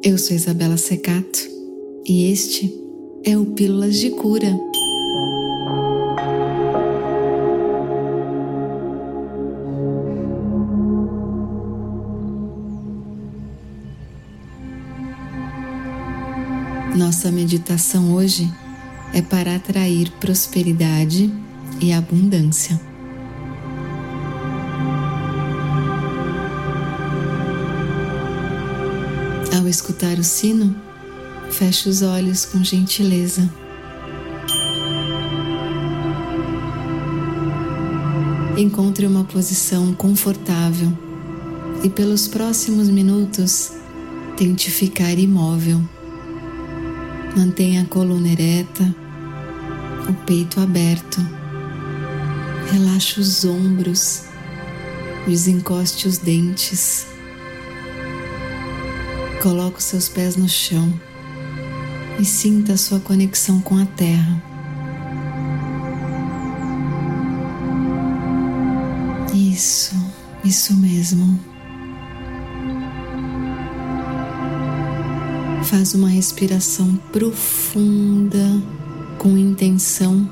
Eu sou Isabela Secato e este é o Pílulas de Cura. Nossa meditação hoje é para atrair prosperidade e abundância. Escutar o sino, feche os olhos com gentileza. Encontre uma posição confortável e, pelos próximos minutos, tente ficar imóvel. Mantenha a coluna ereta, o peito aberto. Relaxe os ombros, desencoste os dentes. Coloque os seus pés no chão e sinta a sua conexão com a terra. Isso, isso mesmo. Faz uma respiração profunda com intenção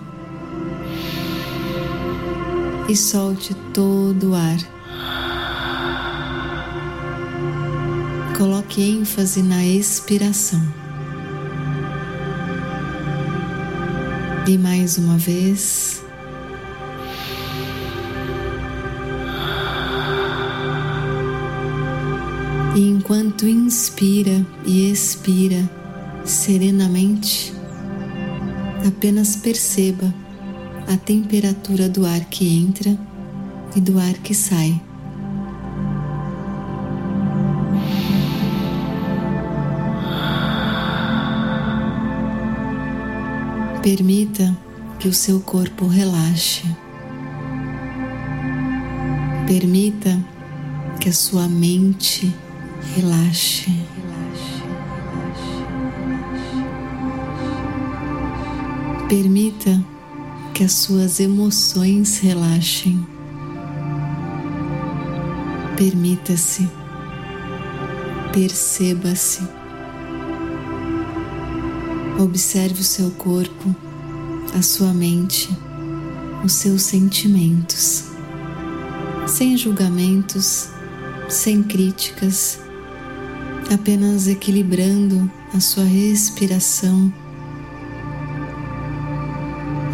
e solte todo o ar. Coloque ênfase na expiração. E mais uma vez. E enquanto inspira e expira serenamente, apenas perceba a temperatura do ar que entra e do ar que sai. Permita que o seu corpo relaxe. Permita que a sua mente relaxe. Permita que as suas emoções relaxem. Permita-se, perceba-se. Observe o seu corpo, a sua mente, os seus sentimentos, sem julgamentos, sem críticas, apenas equilibrando a sua respiração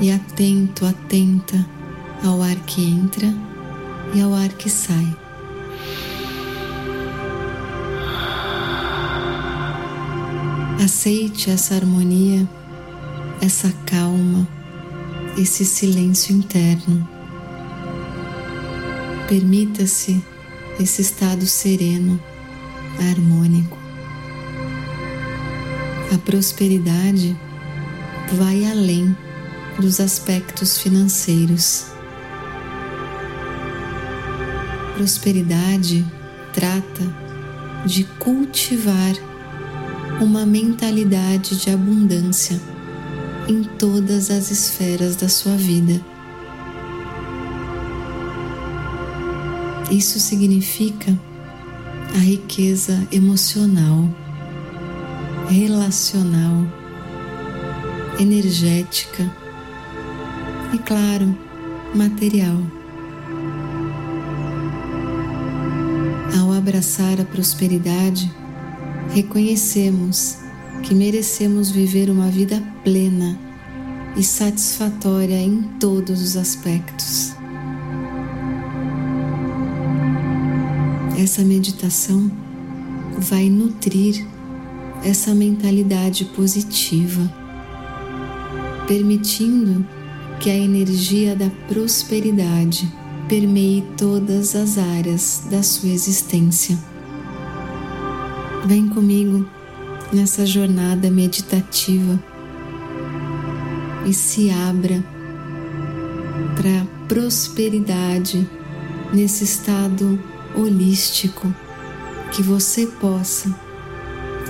e atento, atenta ao ar que entra e ao ar que sai. Aceite essa harmonia, essa calma, esse silêncio interno. Permita-se esse estado sereno, harmônico. A prosperidade vai além dos aspectos financeiros. Prosperidade trata de cultivar uma mentalidade de abundância em todas as esferas da sua vida. Isso significa a riqueza emocional, relacional, energética e, claro, material. Ao abraçar a prosperidade, reconhecemos que merecemos viver uma vida plena e satisfatória em todos os aspectos. Essa meditação vai nutrir essa mentalidade positiva, permitindo que a energia da prosperidade permeie todas as áreas da sua existência. Vem comigo nessa jornada meditativa e se abra para prosperidade nesse estado holístico que você possa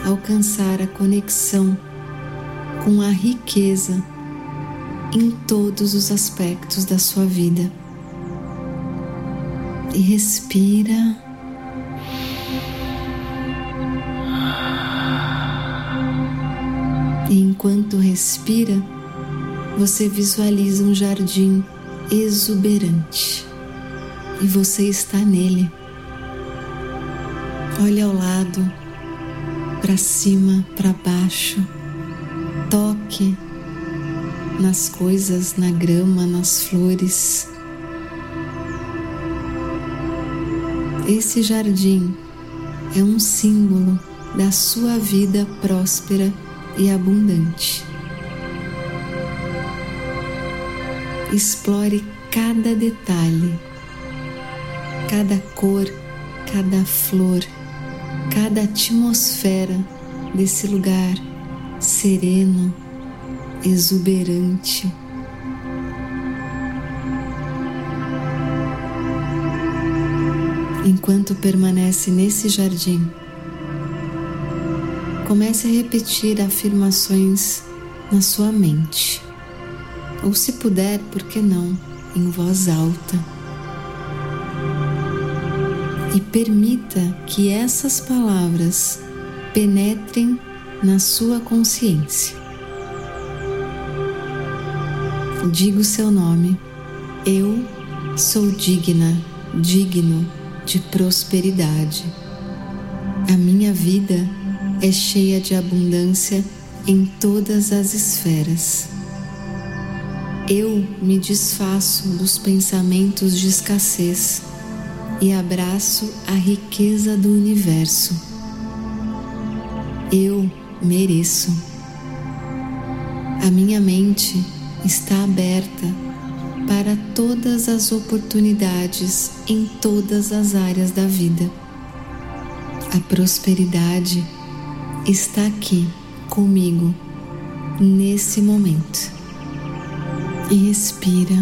alcançar a conexão com a riqueza em todos os aspectos da sua vida. E respira. Enquanto respira, você visualiza um jardim exuberante e você está nele. Olhe ao lado, para cima, para baixo, toque nas coisas, na grama, nas flores. Esse jardim é um símbolo da sua vida próspera e abundante. Explore cada detalhe, cada cor, cada flor, cada atmosfera desse lugar sereno, exuberante. Enquanto permanece nesse jardim, comece a repetir afirmações na sua mente, ou se puder, por que não, em voz alta. E permita que essas palavras penetrem na sua consciência. Diga o seu nome. Eu sou digna, digno de prosperidade. A minha vida é cheia de abundância em todas as esferas. Eu me desfaço dos pensamentos de escassez e abraço a riqueza do universo. Eu mereço. A minha mente está aberta para todas as oportunidades em todas as áreas da vida. A prosperidade está aqui comigo nesse momento. E respira.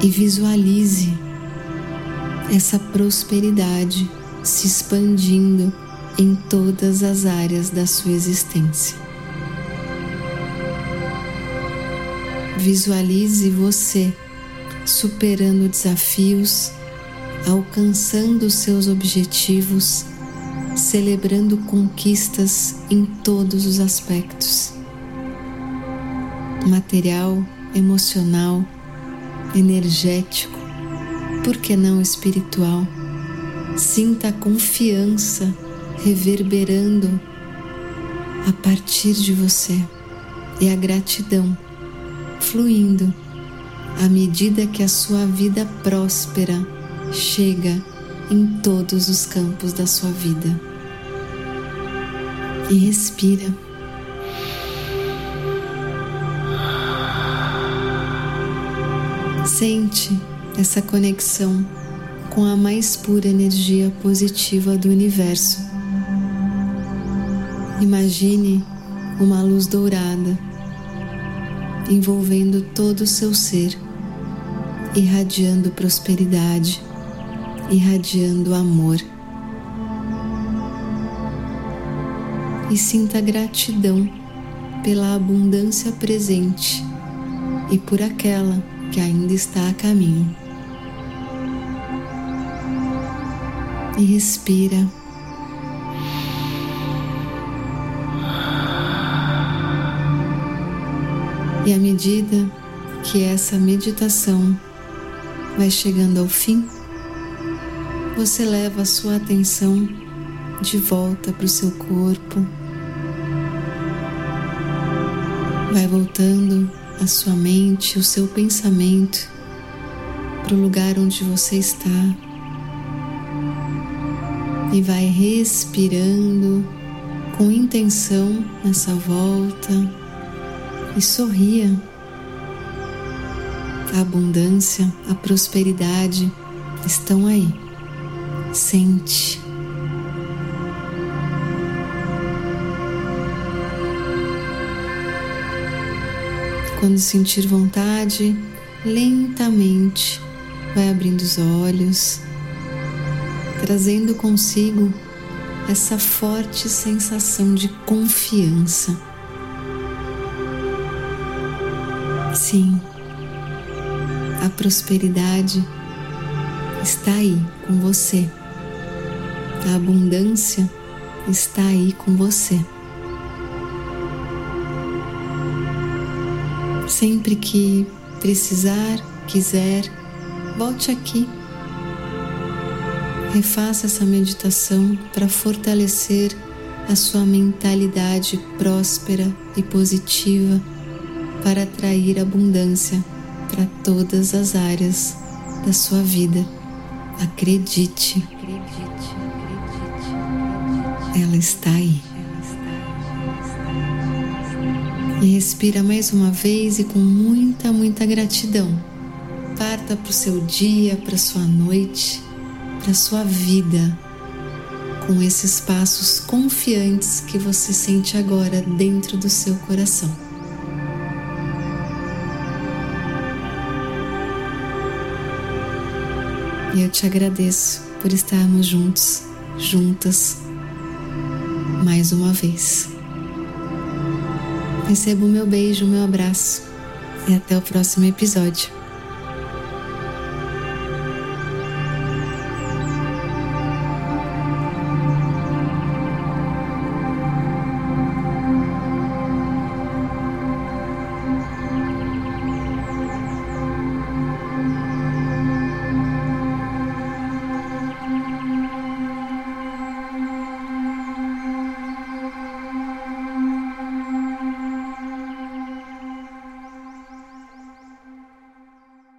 E visualize essa prosperidade se expandindo em todas as áreas da sua existência. Visualize você superando desafios, alcançando seus objetivos, celebrando conquistas em todos os aspectos material, emocional, energético, por que não espiritual? Sinta a confiança reverberando a partir de você e a gratidão fluindo à medida que a sua vida próspera chega em todos os campos da sua vida. E respira. Sente essa conexão com a mais pura energia positiva do universo. Imagine uma luz dourada envolvendo todo o seu ser, irradiando prosperidade, irradiando amor. E sinta gratidão pela abundância presente e por aquela que ainda está a caminho. E respira. E à medida que essa meditação vai chegando ao fim, você leva a sua atenção de volta para o seu corpo, vai voltando a sua mente, o seu pensamento para o lugar onde você está. E vai respirando com intenção nessa volta. E sorria. A abundância, a prosperidade estão aí. Sente. Quando sentir vontade, lentamente vai abrindo os olhos, trazendo consigo essa forte sensação de confiança Sim, a prosperidade está aí com você. A abundância está aí com você. Sempre que precisar, quiser, volte aqui. Refaça essa meditação para fortalecer a sua mentalidade próspera e positiva para atrair abundância para todas as áreas da sua vida. Acredite. Ela está aí. E respira mais uma vez e com muita, muita gratidão. Parta para o seu dia, para sua noite, para sua vida, com esses passos confiantes que você sente agora dentro do seu coração. E eu te agradeço por estarmos juntos, juntas, mais uma vez. Receba o meu beijo, o meu abraço e até o próximo episódio.